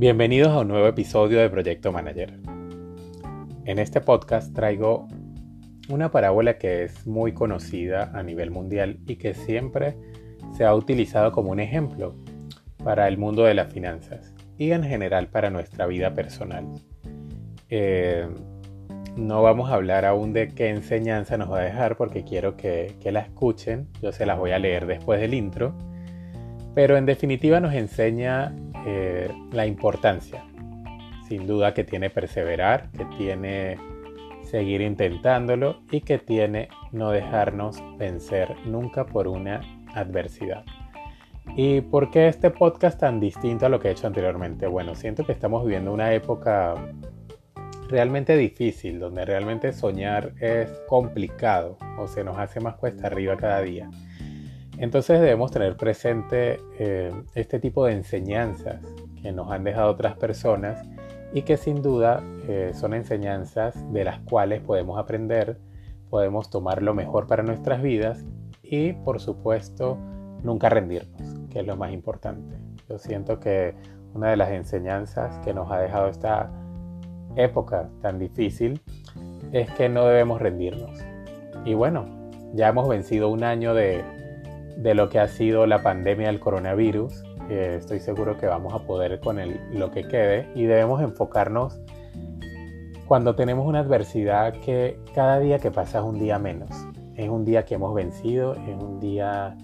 Bienvenidos a un nuevo episodio de Proyecto Manager. En este podcast traigo una parábola que es muy conocida a nivel mundial y que siempre se ha utilizado como un ejemplo para el mundo de las finanzas y en general para nuestra vida personal. Eh, no vamos a hablar aún de qué enseñanza nos va a dejar porque quiero que, que la escuchen. Yo se las voy a leer después del intro. Pero en definitiva nos enseña eh, la importancia, sin duda, que tiene perseverar, que tiene seguir intentándolo y que tiene no dejarnos vencer nunca por una adversidad. ¿Y por qué este podcast tan distinto a lo que he hecho anteriormente? Bueno, siento que estamos viviendo una época realmente difícil, donde realmente soñar es complicado o se nos hace más cuesta arriba cada día. Entonces debemos tener presente eh, este tipo de enseñanzas que nos han dejado otras personas y que sin duda eh, son enseñanzas de las cuales podemos aprender, podemos tomar lo mejor para nuestras vidas y por supuesto nunca rendirnos, que es lo más importante. Yo siento que una de las enseñanzas que nos ha dejado esta época tan difícil es que no debemos rendirnos. Y bueno, ya hemos vencido un año de, de lo que ha sido la pandemia del coronavirus. estoy seguro que vamos a poder con lo que quede y debemos enfocarnos cuando tenemos una adversidad que cada día que pasa es un día menos. Es un día que hemos vencido, es un día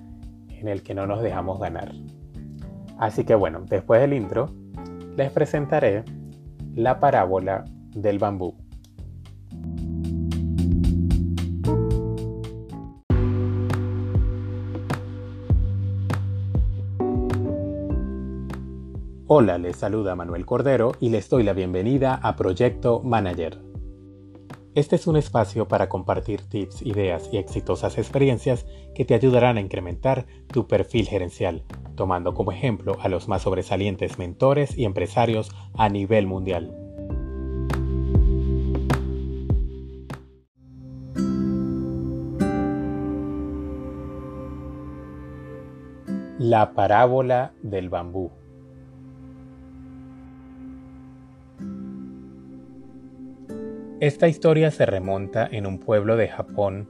en el que no nos dejamos ganar. Así que bueno, después del intro, les presentaré la parábola del bambú. Hola, les saluda Manuel Cordero y les doy la bienvenida a Proyecto Manager. Este es un espacio para compartir tips, ideas y exitosas experiencias que te ayudarán a incrementar tu perfil gerencial, tomando como ejemplo a los más sobresalientes mentores y empresarios a nivel mundial. La parábola del bambú. Esta historia se remonta en un pueblo de Japón,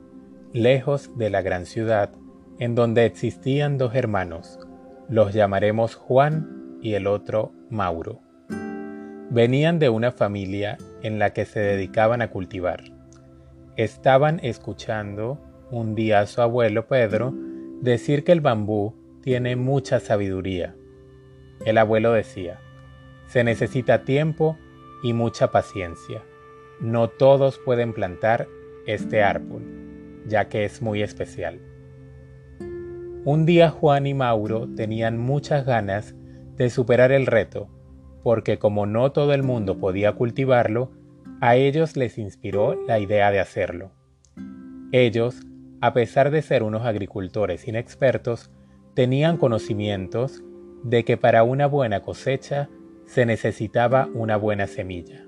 lejos de la gran ciudad, en donde existían dos hermanos, los llamaremos Juan y el otro Mauro. Venían de una familia en la que se dedicaban a cultivar. Estaban escuchando un día a su abuelo Pedro decir que el bambú tiene mucha sabiduría. El abuelo decía, se necesita tiempo y mucha paciencia no todos pueden plantar este árbol, ya que es muy especial. Un día Juan y Mauro tenían muchas ganas de superar el reto, porque como no todo el mundo podía cultivarlo, a ellos les inspiró la idea de hacerlo. Ellos, a pesar de ser unos agricultores inexpertos, tenían conocimientos de que para una buena cosecha se necesitaba una buena semilla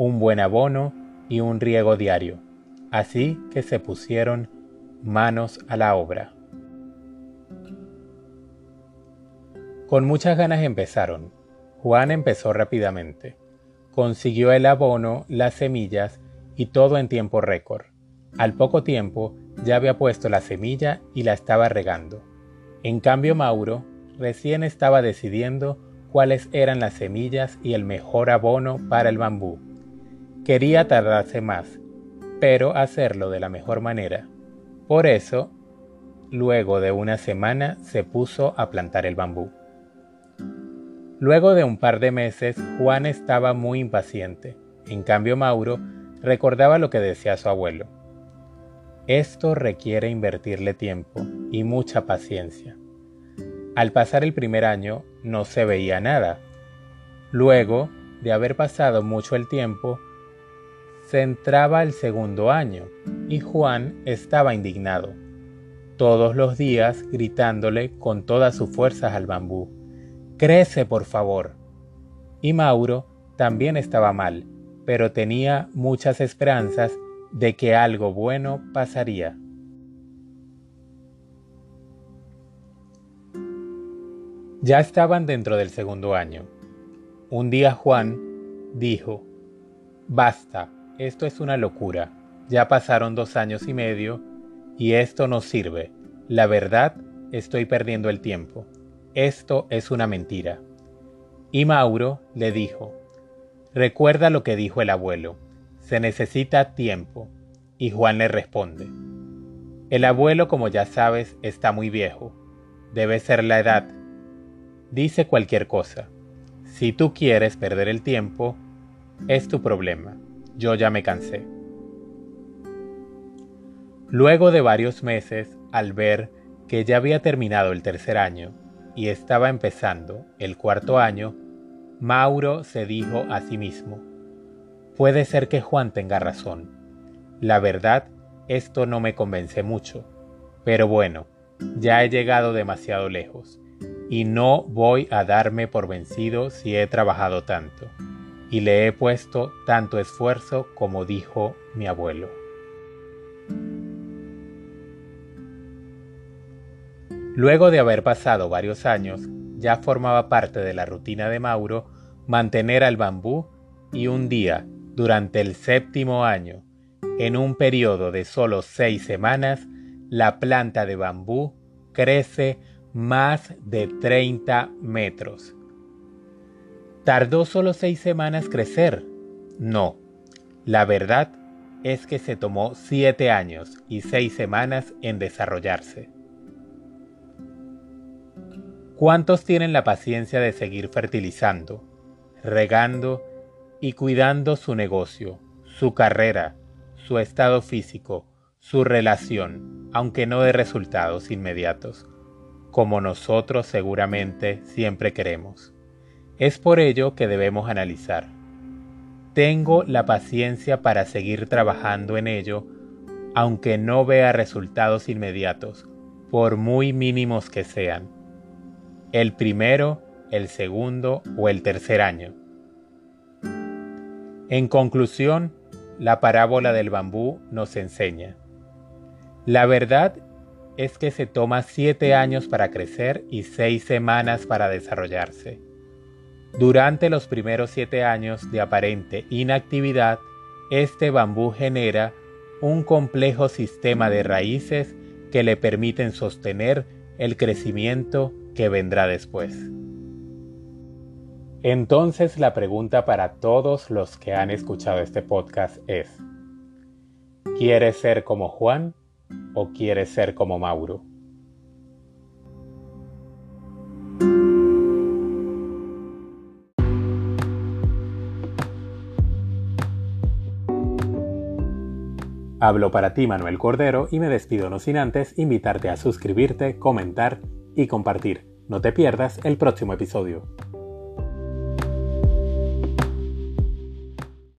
un buen abono y un riego diario, así que se pusieron manos a la obra. Con muchas ganas empezaron. Juan empezó rápidamente. Consiguió el abono, las semillas y todo en tiempo récord. Al poco tiempo ya había puesto la semilla y la estaba regando. En cambio Mauro recién estaba decidiendo cuáles eran las semillas y el mejor abono para el bambú. Quería tardarse más, pero hacerlo de la mejor manera. Por eso, luego de una semana se puso a plantar el bambú. Luego de un par de meses, Juan estaba muy impaciente. En cambio, Mauro recordaba lo que decía su abuelo. Esto requiere invertirle tiempo y mucha paciencia. Al pasar el primer año no se veía nada. Luego de haber pasado mucho el tiempo, se entraba el segundo año y Juan estaba indignado, todos los días gritándole con todas sus fuerzas al bambú, Crece, por favor. Y Mauro también estaba mal, pero tenía muchas esperanzas de que algo bueno pasaría. Ya estaban dentro del segundo año. Un día Juan dijo, Basta, esto es una locura. Ya pasaron dos años y medio y esto no sirve. La verdad, estoy perdiendo el tiempo. Esto es una mentira. Y Mauro le dijo, Recuerda lo que dijo el abuelo, se necesita tiempo. Y Juan le responde, El abuelo, como ya sabes, está muy viejo. Debe ser la edad. Dice cualquier cosa. Si tú quieres perder el tiempo, es tu problema. Yo ya me cansé. Luego de varios meses, al ver que ya había terminado el tercer año y estaba empezando el cuarto año, Mauro se dijo a sí mismo, puede ser que Juan tenga razón. La verdad, esto no me convence mucho, pero bueno, ya he llegado demasiado lejos y no voy a darme por vencido si he trabajado tanto y le he puesto tanto esfuerzo como dijo mi abuelo. Luego de haber pasado varios años, ya formaba parte de la rutina de Mauro mantener al bambú y un día, durante el séptimo año, en un periodo de solo seis semanas, la planta de bambú crece más de 30 metros. ¿Tardó solo seis semanas crecer? No. La verdad es que se tomó siete años y seis semanas en desarrollarse. ¿Cuántos tienen la paciencia de seguir fertilizando, regando y cuidando su negocio, su carrera, su estado físico, su relación, aunque no de resultados inmediatos, como nosotros seguramente siempre queremos? Es por ello que debemos analizar. ¿Tengo la paciencia para seguir trabajando en ello, aunque no vea resultados inmediatos, por muy mínimos que sean? el primero, el segundo o el tercer año. En conclusión, la parábola del bambú nos enseña. La verdad es que se toma siete años para crecer y seis semanas para desarrollarse. Durante los primeros siete años de aparente inactividad, este bambú genera un complejo sistema de raíces que le permiten sostener el crecimiento que vendrá después. Entonces la pregunta para todos los que han escuchado este podcast es, ¿quieres ser como Juan o quieres ser como Mauro? Hablo para ti Manuel Cordero y me despido no sin antes invitarte a suscribirte, comentar y compartir. No te pierdas el próximo episodio.